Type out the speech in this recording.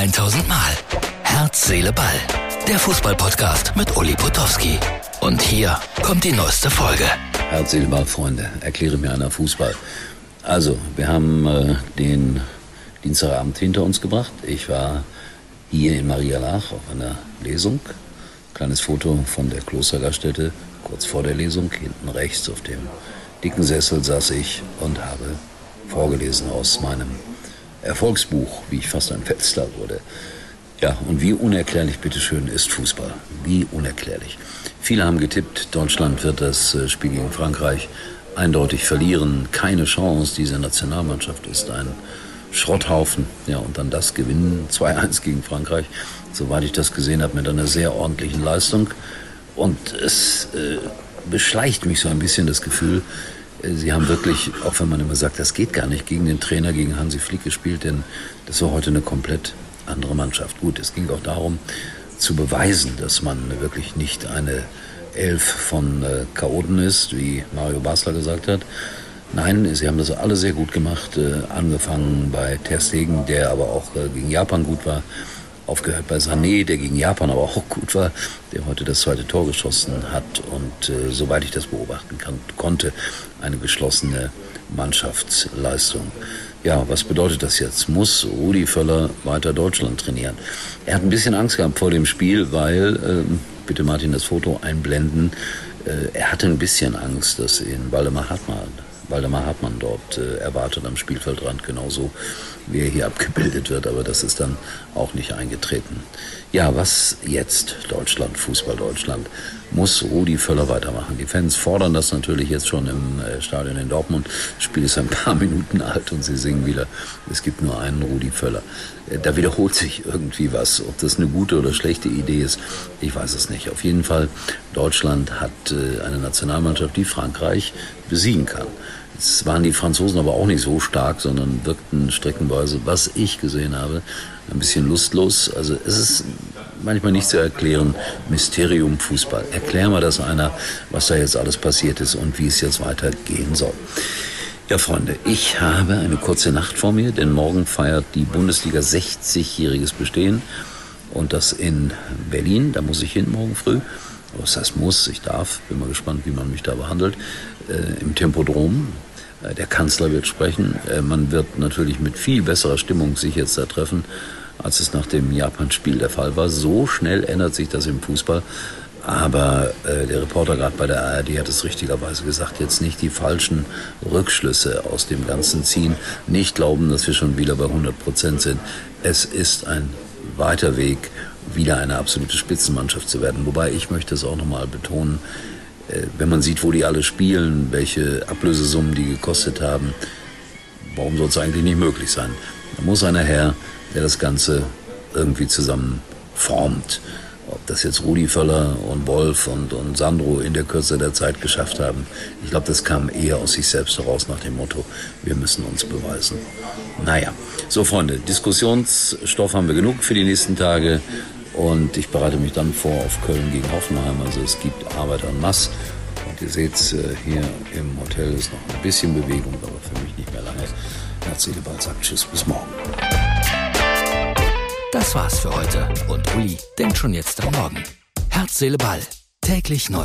1000 Mal. Herz, Seele, Ball. Der Fußballpodcast mit Uli Potowski. Und hier kommt die neueste Folge. Herz, Seele, Ball, Freunde. Erkläre mir einer Fußball. Also, wir haben äh, den Dienstagabend hinter uns gebracht. Ich war hier in Maria Lach auf einer Lesung. Kleines Foto von der Klostergaststätte, kurz vor der Lesung. Hinten rechts auf dem dicken Sessel saß ich und habe vorgelesen aus meinem Erfolgsbuch, wie ich fast ein Weltstar wurde. Ja, und wie unerklärlich, bitteschön, ist Fußball. Wie unerklärlich. Viele haben getippt, Deutschland wird das äh, Spiel gegen Frankreich eindeutig verlieren. Keine Chance. Diese Nationalmannschaft ist ein Schrotthaufen. Ja, und dann das gewinnen. 2-1 gegen Frankreich. Soweit ich das gesehen habe, mit einer sehr ordentlichen Leistung. Und es äh, beschleicht mich so ein bisschen das Gefühl, Sie haben wirklich, auch wenn man immer sagt, das geht gar nicht, gegen den Trainer, gegen Hansi Flick gespielt, denn das war heute eine komplett andere Mannschaft. Gut, es ging auch darum, zu beweisen, dass man wirklich nicht eine Elf von äh, Chaoten ist, wie Mario Basler gesagt hat. Nein, sie haben das alle sehr gut gemacht, äh, angefangen bei Ter Stegen, der aber auch äh, gegen Japan gut war aufgehört bei Sané, der gegen Japan aber auch gut war, der heute das zweite Tor geschossen hat und äh, soweit ich das beobachten kann, konnte, eine geschlossene Mannschaftsleistung. Ja, was bedeutet das jetzt? Muss Rudi Völler weiter Deutschland trainieren? Er hat ein bisschen Angst gehabt vor dem Spiel, weil, äh, bitte Martin das Foto einblenden, äh, er hatte ein bisschen Angst, dass ihn Waldemar Hartmann Waldemar Hartmann dort äh, erwartet am Spielfeldrand, genauso wie er hier abgebildet wird, aber das ist dann auch nicht eingetreten. Ja, was jetzt? Deutschland, Fußball Deutschland. Muss Rudi Völler weitermachen. Die Fans fordern das natürlich jetzt schon im äh, Stadion in Dortmund. Das Spiel ist ein paar Minuten alt und sie singen wieder, es gibt nur einen Rudi Völler. Äh, da wiederholt sich irgendwie was. Ob das eine gute oder schlechte Idee ist, ich weiß es nicht. Auf jeden Fall, Deutschland hat äh, eine Nationalmannschaft, die Frankreich besiegen kann. Jetzt waren die Franzosen aber auch nicht so stark, sondern wirkten streckenweise, was ich gesehen habe, ein bisschen lustlos. Also es ist manchmal nicht zu erklären. Mysterium Fußball. Erklär mal das einer, was da jetzt alles passiert ist und wie es jetzt weitergehen soll. Ja, Freunde, ich habe eine kurze Nacht vor mir, denn morgen feiert die Bundesliga 60-jähriges Bestehen. Und das in Berlin, da muss ich hin morgen früh. Was heißt muss, ich darf, bin mal gespannt, wie man mich da behandelt. Äh, Im Tempodrom, der Kanzler wird sprechen. Äh, man wird natürlich mit viel besserer Stimmung sich jetzt da treffen, als es nach dem Japan-Spiel der Fall war. So schnell ändert sich das im Fußball. Aber äh, der Reporter gerade bei der ARD hat es richtigerweise gesagt, jetzt nicht die falschen Rückschlüsse aus dem Ganzen ziehen, nicht glauben, dass wir schon wieder bei 100 Prozent sind. Es ist ein weiter Weg, wieder eine absolute Spitzenmannschaft zu werden. Wobei ich möchte es auch nochmal betonen, äh, wenn man sieht, wo die alle spielen, welche Ablösesummen die gekostet haben, warum soll es eigentlich nicht möglich sein? Da muss einer her, der das Ganze irgendwie zusammen formt. Ob das jetzt Rudi Völler und Wolf und, und Sandro in der Kürze der Zeit geschafft haben, ich glaube, das kam eher aus sich selbst heraus nach dem Motto, wir müssen uns beweisen. Naja, so Freunde, Diskussionsstoff haben wir genug für die nächsten Tage. Und ich bereite mich dann vor auf Köln gegen Hoffenheim. Also es gibt Arbeit en masse. Und ihr seht, äh, hier im Hotel ist noch ein bisschen Bewegung, aber für mich nicht mehr lange. Herz, Seele, Ball sagt Tschüss, bis morgen. Das war's für heute. Und Uli denkt schon jetzt am Morgen. Herz, Seele, Ball. Täglich neu.